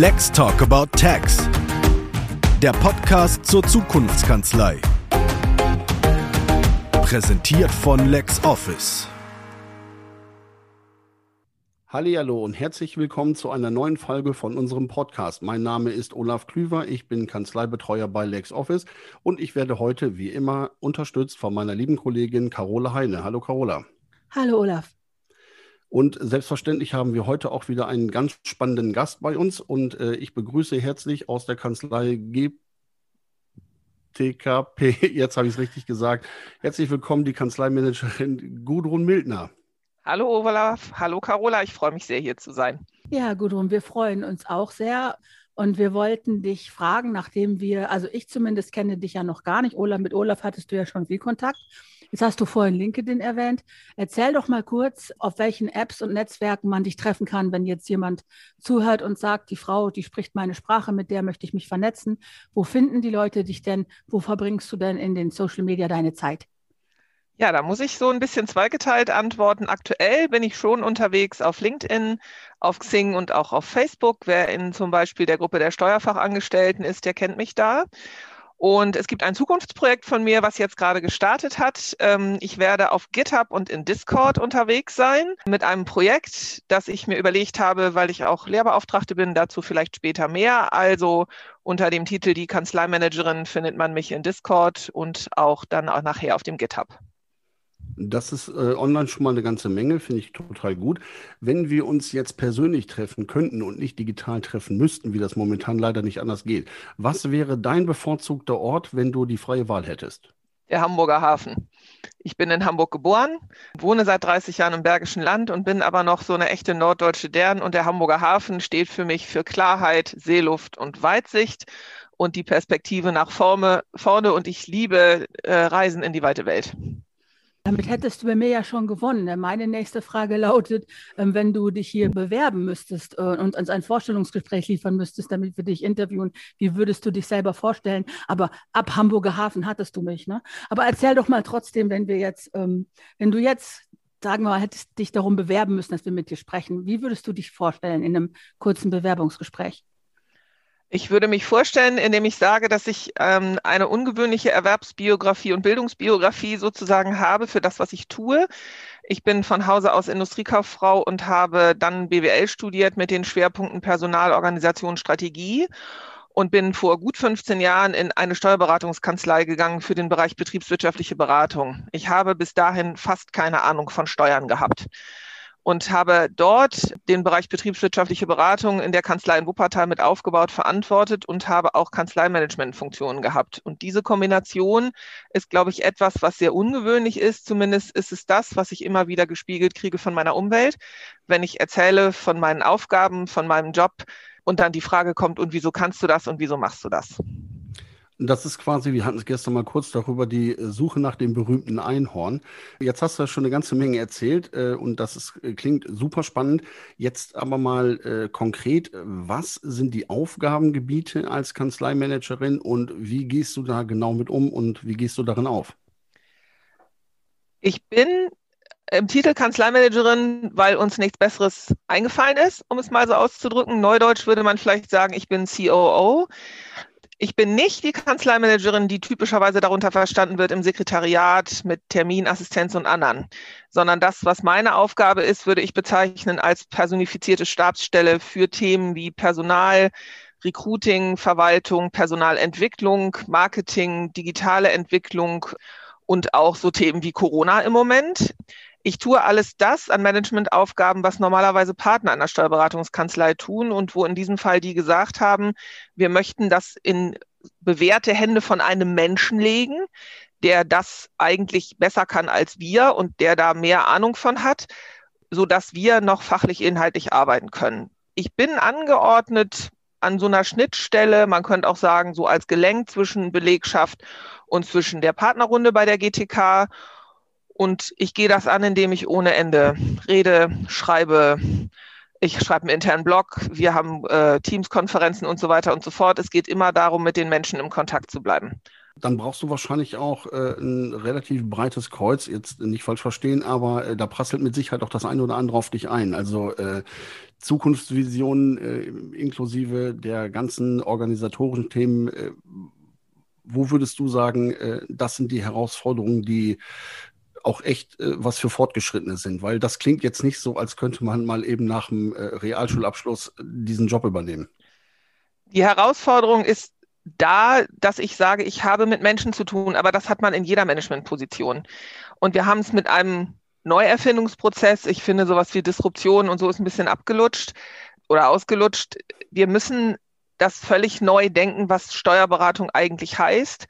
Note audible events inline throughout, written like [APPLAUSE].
Let's Talk About Tax. Der Podcast zur Zukunftskanzlei. Präsentiert von LexOffice. Hallo und herzlich willkommen zu einer neuen Folge von unserem Podcast. Mein Name ist Olaf Klüver, ich bin Kanzleibetreuer bei LexOffice und ich werde heute wie immer unterstützt von meiner lieben Kollegin Carola Heine. Hallo Carola. Hallo Olaf. Und selbstverständlich haben wir heute auch wieder einen ganz spannenden Gast bei uns und äh, ich begrüße herzlich aus der Kanzlei GTKP, [LAUGHS] jetzt habe ich es richtig gesagt, herzlich willkommen die Kanzleimanagerin Gudrun Mildner. Hallo Olaf, hallo Carola, ich freue mich sehr hier zu sein. Ja, Gudrun, wir freuen uns auch sehr. Und wir wollten dich fragen, nachdem wir, also ich zumindest kenne dich ja noch gar nicht. Olaf, mit Olaf hattest du ja schon viel Kontakt. Jetzt hast du vorhin LinkedIn erwähnt. Erzähl doch mal kurz, auf welchen Apps und Netzwerken man dich treffen kann, wenn jetzt jemand zuhört und sagt, die Frau, die spricht meine Sprache, mit der möchte ich mich vernetzen. Wo finden die Leute dich denn? Wo verbringst du denn in den Social Media deine Zeit? Ja, da muss ich so ein bisschen zweigeteilt antworten. Aktuell bin ich schon unterwegs auf LinkedIn, auf Xing und auch auf Facebook. Wer in zum Beispiel der Gruppe der Steuerfachangestellten ist, der kennt mich da. Und es gibt ein Zukunftsprojekt von mir, was jetzt gerade gestartet hat. Ähm, ich werde auf GitHub und in Discord unterwegs sein mit einem Projekt, das ich mir überlegt habe, weil ich auch Lehrbeauftragte bin, dazu vielleicht später mehr. Also unter dem Titel Die Kanzleimanagerin findet man mich in Discord und auch dann auch nachher auf dem GitHub. Das ist äh, online schon mal eine ganze Menge, finde ich total gut. Wenn wir uns jetzt persönlich treffen könnten und nicht digital treffen müssten, wie das momentan leider nicht anders geht, was wäre dein bevorzugter Ort, wenn du die freie Wahl hättest? Der Hamburger Hafen. Ich bin in Hamburg geboren, wohne seit 30 Jahren im Bergischen Land und bin aber noch so eine echte norddeutsche Dern. Und der Hamburger Hafen steht für mich für Klarheit, Seeluft und Weitsicht und die Perspektive nach vorne. und ich liebe äh, Reisen in die weite Welt. Damit hättest du bei mir ja schon gewonnen. Meine nächste Frage lautet, ähm, wenn du dich hier bewerben müsstest äh, und uns ein Vorstellungsgespräch liefern müsstest, damit wir dich interviewen, wie würdest du dich selber vorstellen? Aber ab Hamburger Hafen hattest du mich, ne? Aber erzähl doch mal trotzdem, wenn wir jetzt, ähm, wenn du jetzt sagen wir mal, hättest dich darum bewerben müssen, dass wir mit dir sprechen. Wie würdest du dich vorstellen in einem kurzen Bewerbungsgespräch? Ich würde mich vorstellen, indem ich sage, dass ich ähm, eine ungewöhnliche Erwerbsbiografie und Bildungsbiografie sozusagen habe für das, was ich tue. Ich bin von Hause aus Industriekauffrau und habe dann BWL studiert mit den Schwerpunkten Personal, Organisation, Strategie und bin vor gut 15 Jahren in eine Steuerberatungskanzlei gegangen für den Bereich betriebswirtschaftliche Beratung. Ich habe bis dahin fast keine Ahnung von Steuern gehabt und habe dort den Bereich betriebswirtschaftliche Beratung in der Kanzlei in Wuppertal mit aufgebaut, verantwortet und habe auch Kanzleimanagementfunktionen gehabt. Und diese Kombination ist, glaube ich, etwas, was sehr ungewöhnlich ist. Zumindest ist es das, was ich immer wieder gespiegelt kriege von meiner Umwelt, wenn ich erzähle von meinen Aufgaben, von meinem Job und dann die Frage kommt, und wieso kannst du das und wieso machst du das? Das ist quasi, wir hatten es gestern mal kurz darüber, die äh, Suche nach dem berühmten Einhorn. Jetzt hast du schon eine ganze Menge erzählt äh, und das ist, äh, klingt super spannend. Jetzt aber mal äh, konkret, was sind die Aufgabengebiete als Kanzleimanagerin und wie gehst du da genau mit um und wie gehst du darin auf? Ich bin im Titel Kanzleimanagerin, weil uns nichts Besseres eingefallen ist, um es mal so auszudrücken. Neudeutsch würde man vielleicht sagen, ich bin COO. Ich bin nicht die Kanzleimanagerin, die typischerweise darunter verstanden wird im Sekretariat mit Terminassistenz und anderen, sondern das, was meine Aufgabe ist, würde ich bezeichnen als personifizierte Stabsstelle für Themen wie Personal, Recruiting, Verwaltung, Personalentwicklung, Marketing, digitale Entwicklung und auch so Themen wie Corona im Moment. Ich tue alles das an Managementaufgaben, was normalerweise Partner einer Steuerberatungskanzlei tun und wo in diesem Fall die gesagt haben, wir möchten das in bewährte Hände von einem Menschen legen, der das eigentlich besser kann als wir und der da mehr Ahnung von hat, so dass wir noch fachlich inhaltlich arbeiten können. Ich bin angeordnet an so einer Schnittstelle, man könnte auch sagen, so als Gelenk zwischen Belegschaft und zwischen der Partnerrunde bei der GTK und ich gehe das an, indem ich ohne Ende rede, schreibe. Ich schreibe einen internen Blog, wir haben äh, Teams-Konferenzen und so weiter und so fort. Es geht immer darum, mit den Menschen im Kontakt zu bleiben. dann brauchst du wahrscheinlich auch äh, ein relativ breites Kreuz, jetzt nicht falsch verstehen, aber äh, da prasselt mit Sicherheit auch das eine oder andere auf dich ein. Also äh, Zukunftsvisionen äh, inklusive der ganzen organisatorischen Themen. Äh, wo würdest du sagen, äh, das sind die Herausforderungen, die auch echt äh, was für Fortgeschrittene sind? Weil das klingt jetzt nicht so, als könnte man mal eben nach dem äh, Realschulabschluss diesen Job übernehmen. Die Herausforderung ist da, dass ich sage, ich habe mit Menschen zu tun, aber das hat man in jeder Managementposition. Und wir haben es mit einem Neuerfindungsprozess. Ich finde, sowas wie Disruption und so ist ein bisschen abgelutscht oder ausgelutscht. Wir müssen das völlig neu denken, was Steuerberatung eigentlich heißt.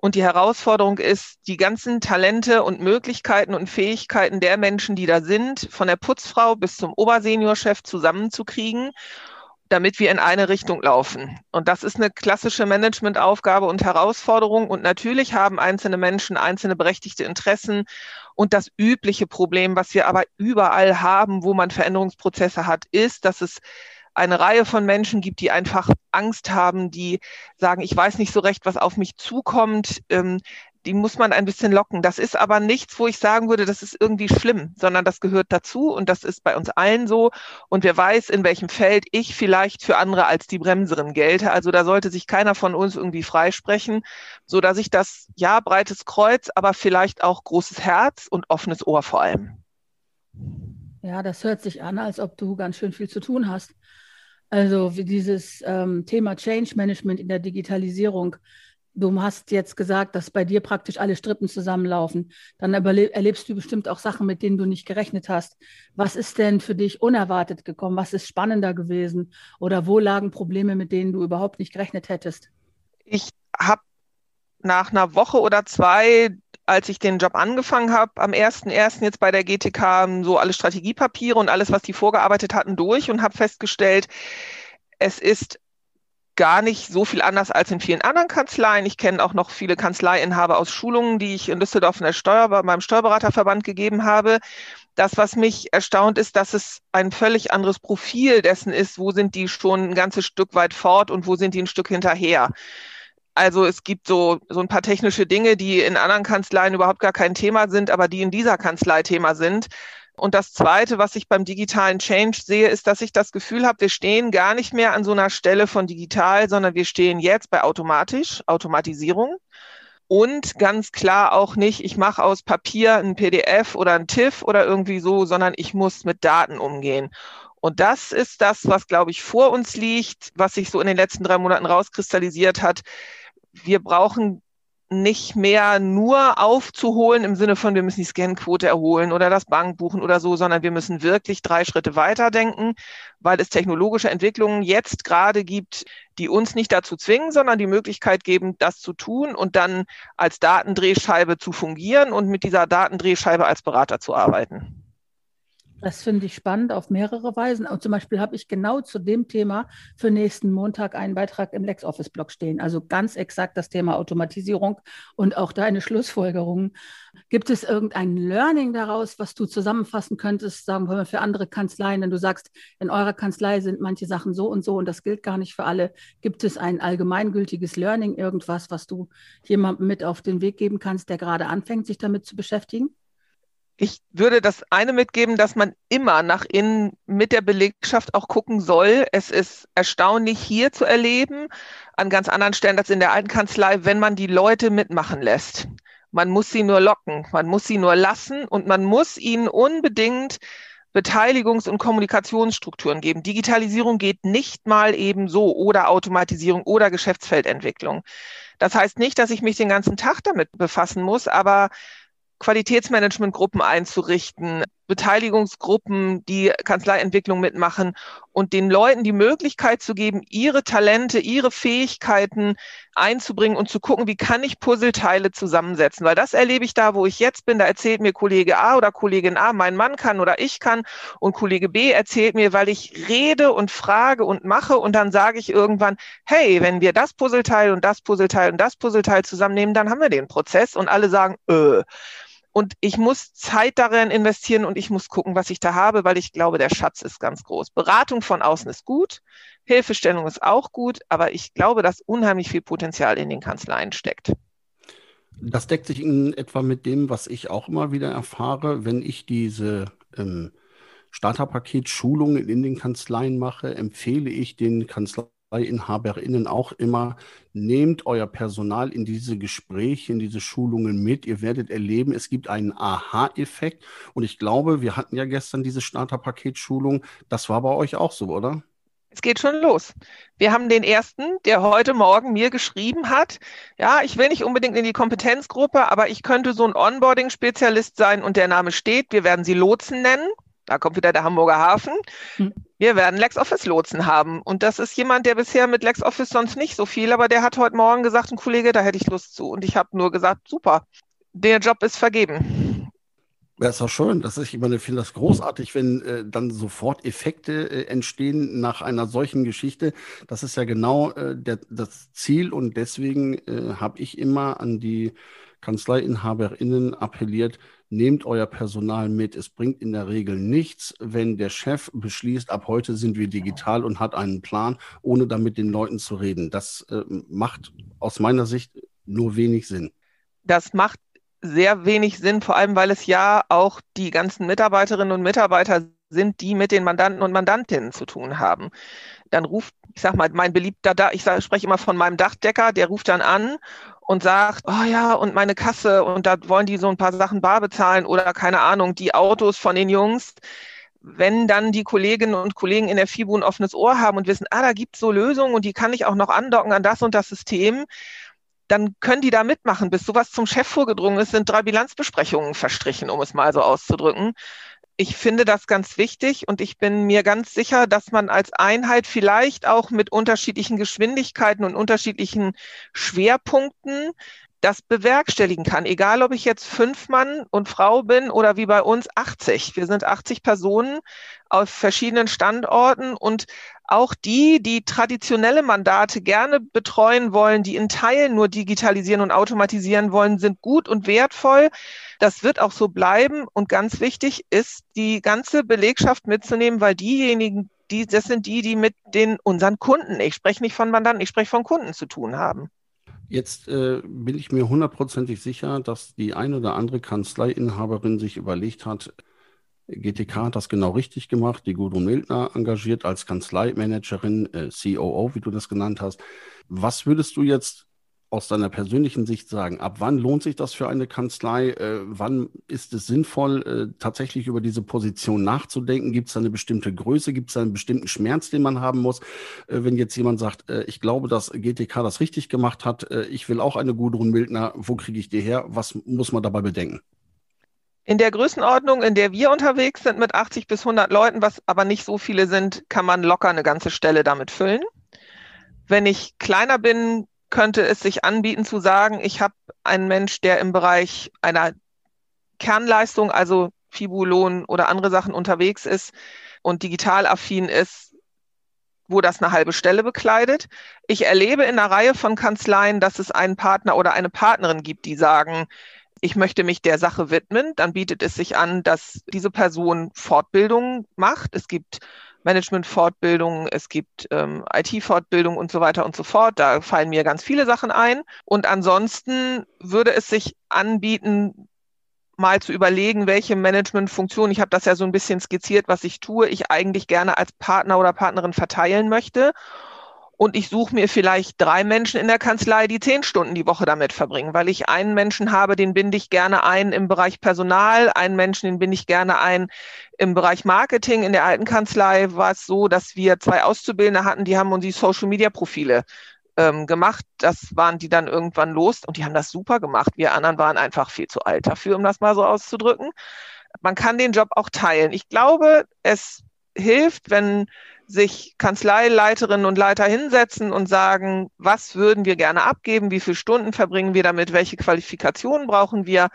Und die Herausforderung ist, die ganzen Talente und Möglichkeiten und Fähigkeiten der Menschen, die da sind, von der Putzfrau bis zum Oberseniorchef zusammenzukriegen damit wir in eine Richtung laufen. Und das ist eine klassische Managementaufgabe und Herausforderung. Und natürlich haben einzelne Menschen einzelne berechtigte Interessen und das übliche Problem, was wir aber überall haben, wo man Veränderungsprozesse hat, ist, dass es eine Reihe von Menschen gibt, die einfach Angst haben, die sagen, ich weiß nicht so recht, was auf mich zukommt. Ähm, die muss man ein bisschen locken. Das ist aber nichts, wo ich sagen würde, das ist irgendwie schlimm, sondern das gehört dazu und das ist bei uns allen so. Und wer weiß, in welchem Feld ich vielleicht für andere als die Bremserin gelte. Also da sollte sich keiner von uns irgendwie freisprechen, so dass ich das, ja, breites Kreuz, aber vielleicht auch großes Herz und offenes Ohr vor allem. Ja, das hört sich an, als ob du ganz schön viel zu tun hast. Also dieses ähm, Thema Change Management in der Digitalisierung du hast jetzt gesagt, dass bei dir praktisch alle Strippen zusammenlaufen. Dann erlebst du bestimmt auch Sachen, mit denen du nicht gerechnet hast. Was ist denn für dich unerwartet gekommen? Was ist spannender gewesen? Oder wo lagen Probleme, mit denen du überhaupt nicht gerechnet hättest? Ich habe nach einer Woche oder zwei, als ich den Job angefangen habe, am 1.1. jetzt bei der GTK so alle Strategiepapiere und alles, was die vorgearbeitet hatten, durch und habe festgestellt, es ist gar nicht so viel anders als in vielen anderen Kanzleien. Ich kenne auch noch viele Kanzleiinhaber aus Schulungen, die ich in Düsseldorf in der Steuer, beim Steuerberaterverband gegeben habe. Das, was mich erstaunt, ist, dass es ein völlig anderes Profil dessen ist, wo sind die schon ein ganzes Stück weit fort und wo sind die ein Stück hinterher. Also es gibt so, so ein paar technische Dinge, die in anderen Kanzleien überhaupt gar kein Thema sind, aber die in dieser Kanzlei Thema sind. Und das Zweite, was ich beim digitalen Change sehe, ist, dass ich das Gefühl habe, wir stehen gar nicht mehr an so einer Stelle von digital, sondern wir stehen jetzt bei automatisch, Automatisierung. Und ganz klar auch nicht, ich mache aus Papier ein PDF oder ein TIFF oder irgendwie so, sondern ich muss mit Daten umgehen. Und das ist das, was, glaube ich, vor uns liegt, was sich so in den letzten drei Monaten rauskristallisiert hat. Wir brauchen nicht mehr nur aufzuholen im Sinne von, wir müssen die Scanquote erholen oder das Bank buchen oder so, sondern wir müssen wirklich drei Schritte weiterdenken, weil es technologische Entwicklungen jetzt gerade gibt, die uns nicht dazu zwingen, sondern die Möglichkeit geben, das zu tun und dann als Datendrehscheibe zu fungieren und mit dieser Datendrehscheibe als Berater zu arbeiten. Das finde ich spannend auf mehrere Weisen. Und zum Beispiel habe ich genau zu dem Thema für nächsten Montag einen Beitrag im LexOffice-Blog stehen. Also ganz exakt das Thema Automatisierung und auch deine Schlussfolgerungen. Gibt es irgendein Learning daraus, was du zusammenfassen könntest, sagen wir mal für andere Kanzleien, wenn du sagst, in eurer Kanzlei sind manche Sachen so und so und das gilt gar nicht für alle. Gibt es ein allgemeingültiges Learning, irgendwas, was du jemandem mit auf den Weg geben kannst, der gerade anfängt, sich damit zu beschäftigen? Ich würde das eine mitgeben, dass man immer nach innen mit der Belegschaft auch gucken soll. Es ist erstaunlich hier zu erleben, an ganz anderen Stellen als in der alten Kanzlei, wenn man die Leute mitmachen lässt. Man muss sie nur locken, man muss sie nur lassen und man muss ihnen unbedingt Beteiligungs- und Kommunikationsstrukturen geben. Digitalisierung geht nicht mal eben so oder Automatisierung oder Geschäftsfeldentwicklung. Das heißt nicht, dass ich mich den ganzen Tag damit befassen muss, aber Qualitätsmanagementgruppen einzurichten, Beteiligungsgruppen, die Kanzleientwicklung mitmachen und den Leuten die Möglichkeit zu geben, ihre Talente, ihre Fähigkeiten einzubringen und zu gucken, wie kann ich Puzzleteile zusammensetzen. Weil das erlebe ich da, wo ich jetzt bin. Da erzählt mir Kollege A oder Kollegin A, mein Mann kann oder ich kann und Kollege B erzählt mir, weil ich rede und frage und mache und dann sage ich irgendwann, hey, wenn wir das Puzzleteil und das Puzzleteil und das Puzzleteil zusammennehmen, dann haben wir den Prozess und alle sagen, äh. Und ich muss Zeit darin investieren und ich muss gucken, was ich da habe, weil ich glaube, der Schatz ist ganz groß. Beratung von außen ist gut, Hilfestellung ist auch gut, aber ich glaube, dass unheimlich viel Potenzial in den Kanzleien steckt. Das deckt sich in etwa mit dem, was ich auch immer wieder erfahre, wenn ich diese ähm, Starterpaket-Schulungen in den Kanzleien mache, empfehle ich den Kanzleiinhaberinnen auch immer, nehmt euer Personal in diese Gespräche, in diese Schulungen mit. Ihr werdet erleben, es gibt einen Aha-Effekt. Und ich glaube, wir hatten ja gestern diese Starterpaket-Schulung. Das war bei euch auch so, oder? Es geht schon los. Wir haben den ersten, der heute Morgen mir geschrieben hat, ja, ich will nicht unbedingt in die Kompetenzgruppe, aber ich könnte so ein Onboarding-Spezialist sein und der Name steht, wir werden sie Lotsen nennen. Da kommt wieder der Hamburger Hafen. Hm. Wir werden LexOffice-Lotsen haben. Und das ist jemand, der bisher mit LexOffice sonst nicht so viel, aber der hat heute Morgen gesagt, ein Kollege, da hätte ich Lust zu. Und ich habe nur gesagt, super, der Job ist vergeben. Ja, ist auch schön. Das ist, ich meine, ich finde das großartig, wenn äh, dann sofort Effekte äh, entstehen nach einer solchen Geschichte. Das ist ja genau äh, der, das Ziel und deswegen äh, habe ich immer an die Kanzleiinhaberinnen appelliert, nehmt euer Personal mit. Es bringt in der Regel nichts, wenn der Chef beschließt, ab heute sind wir digital und hat einen Plan, ohne damit den Leuten zu reden. Das äh, macht aus meiner Sicht nur wenig Sinn. Das macht sehr wenig Sinn, vor allem weil es ja auch die ganzen Mitarbeiterinnen und Mitarbeiter sind, die mit den Mandanten und Mandantinnen zu tun haben. Dann ruft, ich sag mal, mein beliebter, da ich spreche immer von meinem Dachdecker, der ruft dann an und sagt, oh ja, und meine Kasse und da wollen die so ein paar Sachen bar bezahlen oder keine Ahnung, die Autos von den Jungs. Wenn dann die Kolleginnen und Kollegen in der FIBU ein offenes Ohr haben und wissen, ah, da gibt's so Lösungen und die kann ich auch noch andocken an das und das System, dann können die da mitmachen. Bis sowas zum Chef vorgedrungen ist, sind drei Bilanzbesprechungen verstrichen, um es mal so auszudrücken ich finde das ganz wichtig und ich bin mir ganz sicher, dass man als Einheit vielleicht auch mit unterschiedlichen Geschwindigkeiten und unterschiedlichen Schwerpunkten das bewerkstelligen kann. Egal, ob ich jetzt fünf Mann und Frau bin oder wie bei uns 80. Wir sind 80 Personen auf verschiedenen Standorten und auch die, die traditionelle Mandate gerne betreuen wollen, die in Teilen nur digitalisieren und automatisieren wollen, sind gut und wertvoll. Das wird auch so bleiben. Und ganz wichtig ist, die ganze Belegschaft mitzunehmen, weil diejenigen, die, das sind die, die mit den unseren Kunden, ich spreche nicht von Mandanten, ich spreche von Kunden zu tun haben. Jetzt äh, bin ich mir hundertprozentig sicher, dass die ein oder andere Kanzleiinhaberin sich überlegt hat, GTK hat das genau richtig gemacht. Die Gudrun Mildner engagiert als Kanzleimanagerin, äh, COO, wie du das genannt hast. Was würdest du jetzt aus deiner persönlichen Sicht sagen? Ab wann lohnt sich das für eine Kanzlei? Äh, wann ist es sinnvoll, äh, tatsächlich über diese Position nachzudenken? Gibt es da eine bestimmte Größe? Gibt es da einen bestimmten Schmerz, den man haben muss? Äh, wenn jetzt jemand sagt, äh, ich glaube, dass GTK das richtig gemacht hat, äh, ich will auch eine Gudrun Mildner, wo kriege ich die her? Was muss man dabei bedenken? In der Größenordnung, in der wir unterwegs sind, mit 80 bis 100 Leuten, was aber nicht so viele sind, kann man locker eine ganze Stelle damit füllen. Wenn ich kleiner bin, könnte es sich anbieten zu sagen, ich habe einen Mensch, der im Bereich einer Kernleistung, also Fibulon oder andere Sachen unterwegs ist und digital affin ist, wo das eine halbe Stelle bekleidet. Ich erlebe in einer Reihe von Kanzleien, dass es einen Partner oder eine Partnerin gibt, die sagen, ich möchte mich der Sache widmen, dann bietet es sich an, dass diese Person Fortbildungen macht. Es gibt Management-Fortbildungen, es gibt ähm, IT-Fortbildungen und so weiter und so fort. Da fallen mir ganz viele Sachen ein. Und ansonsten würde es sich anbieten, mal zu überlegen, welche Managementfunktion, ich habe das ja so ein bisschen skizziert, was ich tue, ich eigentlich gerne als Partner oder Partnerin verteilen möchte und ich suche mir vielleicht drei Menschen in der Kanzlei, die zehn Stunden die Woche damit verbringen, weil ich einen Menschen habe, den binde ich gerne ein im Bereich Personal, einen Menschen, den binde ich gerne ein im Bereich Marketing. In der alten Kanzlei war es so, dass wir zwei Auszubildende hatten, die haben uns die Social-Media-Profile ähm, gemacht. Das waren die dann irgendwann los und die haben das super gemacht. Wir anderen waren einfach viel zu alt dafür, um das mal so auszudrücken. Man kann den Job auch teilen. Ich glaube, es hilft, wenn sich Kanzleileiterinnen und Leiter hinsetzen und sagen, was würden wir gerne abgeben, wie viele Stunden verbringen wir damit, welche Qualifikationen brauchen wir.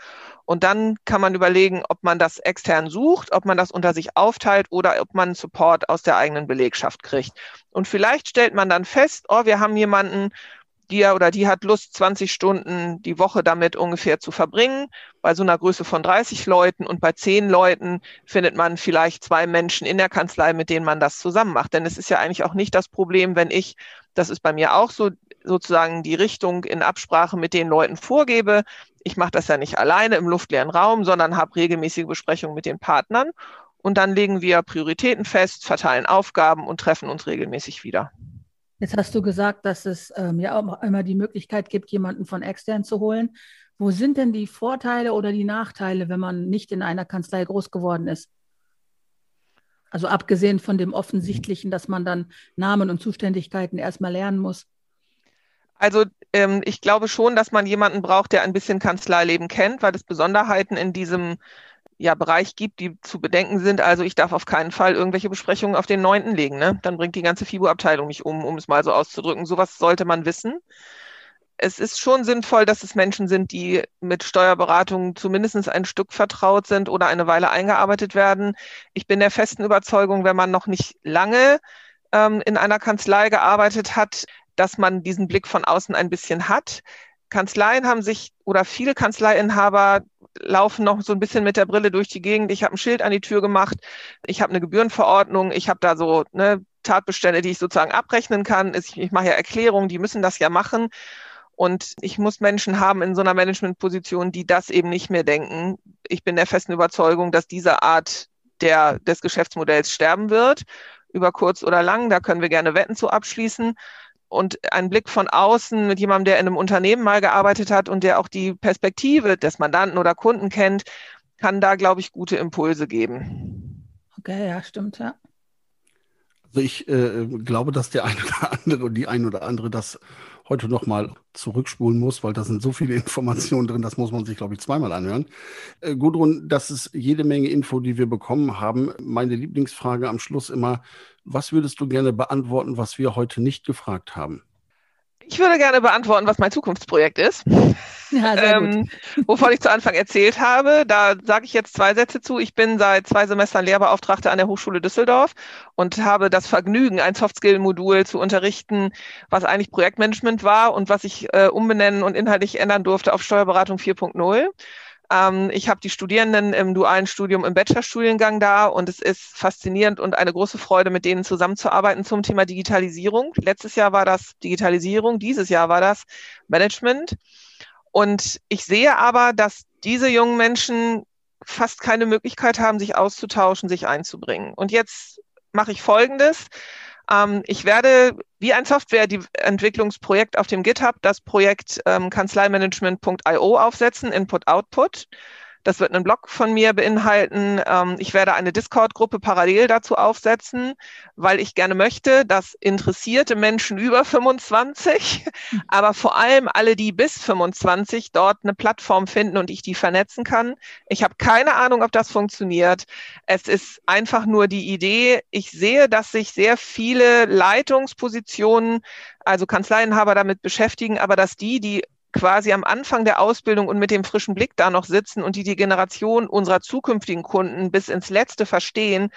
Und dann kann man überlegen, ob man das extern sucht, ob man das unter sich aufteilt oder ob man Support aus der eigenen Belegschaft kriegt. Und vielleicht stellt man dann fest, oh, wir haben jemanden, die oder die hat Lust, 20 Stunden die Woche damit ungefähr zu verbringen. Bei so einer Größe von 30 Leuten und bei 10 Leuten findet man vielleicht zwei Menschen in der Kanzlei, mit denen man das zusammen macht. Denn es ist ja eigentlich auch nicht das Problem, wenn ich, das ist bei mir auch so, sozusagen die Richtung in Absprache mit den Leuten vorgebe. Ich mache das ja nicht alleine im luftleeren Raum, sondern habe regelmäßige Besprechungen mit den Partnern. Und dann legen wir Prioritäten fest, verteilen Aufgaben und treffen uns regelmäßig wieder. Jetzt hast du gesagt, dass es ähm, ja auch immer die Möglichkeit gibt, jemanden von extern zu holen. Wo sind denn die Vorteile oder die Nachteile, wenn man nicht in einer Kanzlei groß geworden ist? Also abgesehen von dem Offensichtlichen, dass man dann Namen und Zuständigkeiten erstmal lernen muss. Also ähm, ich glaube schon, dass man jemanden braucht, der ein bisschen Kanzleileben kennt, weil es Besonderheiten in diesem ja, Bereich gibt, die zu bedenken sind. Also ich darf auf keinen Fall irgendwelche Besprechungen auf den Neunten legen. Ne? Dann bringt die ganze FIBO-Abteilung mich um, um es mal so auszudrücken. Sowas sollte man wissen. Es ist schon sinnvoll, dass es Menschen sind, die mit Steuerberatung zumindest ein Stück vertraut sind oder eine Weile eingearbeitet werden. Ich bin der festen Überzeugung, wenn man noch nicht lange ähm, in einer Kanzlei gearbeitet hat, dass man diesen Blick von außen ein bisschen hat. Kanzleien haben sich oder viele Kanzleiinhaber laufen noch so ein bisschen mit der Brille durch die Gegend. Ich habe ein Schild an die Tür gemacht, ich habe eine Gebührenverordnung, ich habe da so ne, Tatbestände, die ich sozusagen abrechnen kann. Ich, ich mache ja Erklärungen, die müssen das ja machen. Und ich muss Menschen haben in so einer Managementposition, die das eben nicht mehr denken. Ich bin der festen Überzeugung, dass diese Art der, des Geschäftsmodells sterben wird, über kurz oder lang. Da können wir gerne Wetten zu abschließen und ein Blick von außen mit jemandem, der in einem Unternehmen mal gearbeitet hat und der auch die Perspektive des Mandanten oder Kunden kennt, kann da, glaube ich, gute Impulse geben. Okay, ja, stimmt, ja. Also ich äh, glaube, dass der eine oder andere und die ein oder andere das heute noch mal zurückspulen muss, weil da sind so viele [LAUGHS] Informationen drin, das muss man sich, glaube ich, zweimal anhören. Äh, Gudrun, das ist jede Menge Info, die wir bekommen haben. Meine Lieblingsfrage am Schluss immer, was würdest du gerne beantworten, was wir heute nicht gefragt haben? Ich würde gerne beantworten, was mein Zukunftsprojekt ist. [LAUGHS] [LAUGHS] Ja, ähm, wovon ich zu Anfang erzählt habe. Da sage ich jetzt zwei Sätze zu. Ich bin seit zwei Semestern Lehrbeauftragte an der Hochschule Düsseldorf und habe das Vergnügen, ein Softskill-Modul zu unterrichten, was eigentlich Projektmanagement war und was ich äh, umbenennen und inhaltlich ändern durfte auf Steuerberatung 4.0. Ähm, ich habe die Studierenden im dualen Studium im Bachelorstudiengang da und es ist faszinierend und eine große Freude, mit denen zusammenzuarbeiten zum Thema Digitalisierung. Letztes Jahr war das Digitalisierung, dieses Jahr war das Management. Und ich sehe aber, dass diese jungen Menschen fast keine Möglichkeit haben, sich auszutauschen, sich einzubringen. Und jetzt mache ich Folgendes. Ähm, ich werde wie ein Softwareentwicklungsprojekt auf dem GitHub das Projekt ähm, kanzleimanagement.io aufsetzen, Input-Output. Das wird einen Blog von mir beinhalten. Ähm, ich werde eine Discord-Gruppe parallel dazu aufsetzen, weil ich gerne möchte, dass interessierte Menschen über 25, [LAUGHS] aber vor allem alle, die bis 25 dort eine Plattform finden und ich die vernetzen kann. Ich habe keine Ahnung, ob das funktioniert. Es ist einfach nur die Idee. Ich sehe, dass sich sehr viele Leitungspositionen, also Kanzleienhaber damit beschäftigen, aber dass die, die quasi am Anfang der Ausbildung und mit dem frischen Blick da noch sitzen und die die Generation unserer zukünftigen Kunden bis ins Letzte verstehen,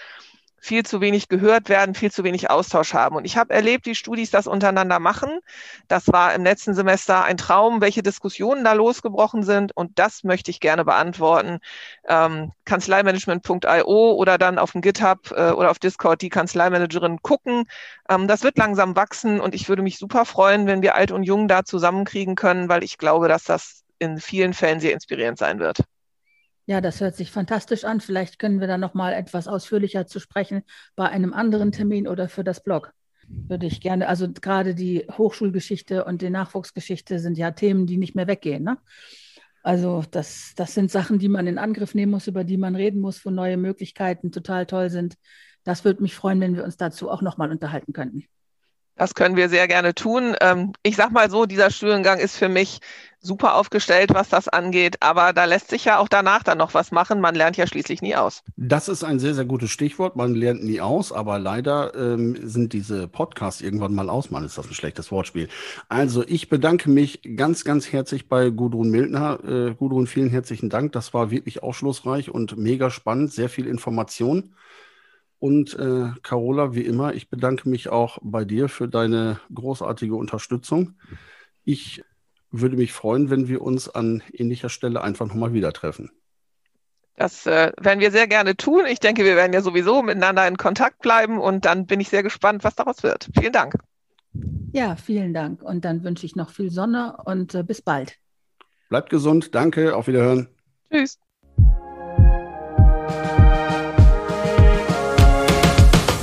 viel zu wenig gehört werden, viel zu wenig Austausch haben. Und ich habe erlebt, wie Studis das untereinander machen. Das war im letzten Semester ein Traum, welche Diskussionen da losgebrochen sind. Und das möchte ich gerne beantworten. Ähm, Kanzleimanagement.io oder dann auf dem GitHub äh, oder auf Discord die Kanzleimanagerin gucken. Ähm, das wird langsam wachsen und ich würde mich super freuen, wenn wir alt und jung da zusammenkriegen können, weil ich glaube, dass das in vielen Fällen sehr inspirierend sein wird. Ja, das hört sich fantastisch an. Vielleicht können wir da noch mal etwas ausführlicher zu sprechen bei einem anderen Termin oder für das Blog. Würde ich gerne, also gerade die Hochschulgeschichte und die Nachwuchsgeschichte sind ja Themen, die nicht mehr weggehen. Ne? Also das, das sind Sachen, die man in Angriff nehmen muss, über die man reden muss, wo neue Möglichkeiten total toll sind. Das würde mich freuen, wenn wir uns dazu auch noch mal unterhalten könnten. Das können wir sehr gerne tun. Ähm, ich sag mal so, dieser Studiengang ist für mich super aufgestellt, was das angeht, aber da lässt sich ja auch danach dann noch was machen. Man lernt ja schließlich nie aus. Das ist ein sehr, sehr gutes Stichwort. Man lernt nie aus, aber leider ähm, sind diese Podcasts irgendwann mal aus. Man ist das ein schlechtes Wortspiel. Also ich bedanke mich ganz, ganz herzlich bei Gudrun Mildner. Äh, Gudrun, vielen herzlichen Dank. Das war wirklich aufschlussreich und mega spannend. Sehr viel Information. Und äh, Carola, wie immer, ich bedanke mich auch bei dir für deine großartige Unterstützung. Ich würde mich freuen, wenn wir uns an ähnlicher Stelle einfach nochmal wieder treffen. Das äh, werden wir sehr gerne tun. Ich denke, wir werden ja sowieso miteinander in Kontakt bleiben und dann bin ich sehr gespannt, was daraus wird. Vielen Dank. Ja, vielen Dank. Und dann wünsche ich noch viel Sonne und äh, bis bald. Bleibt gesund, danke, auf Wiederhören. Tschüss.